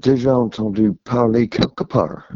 déjà entendu parler quelque part.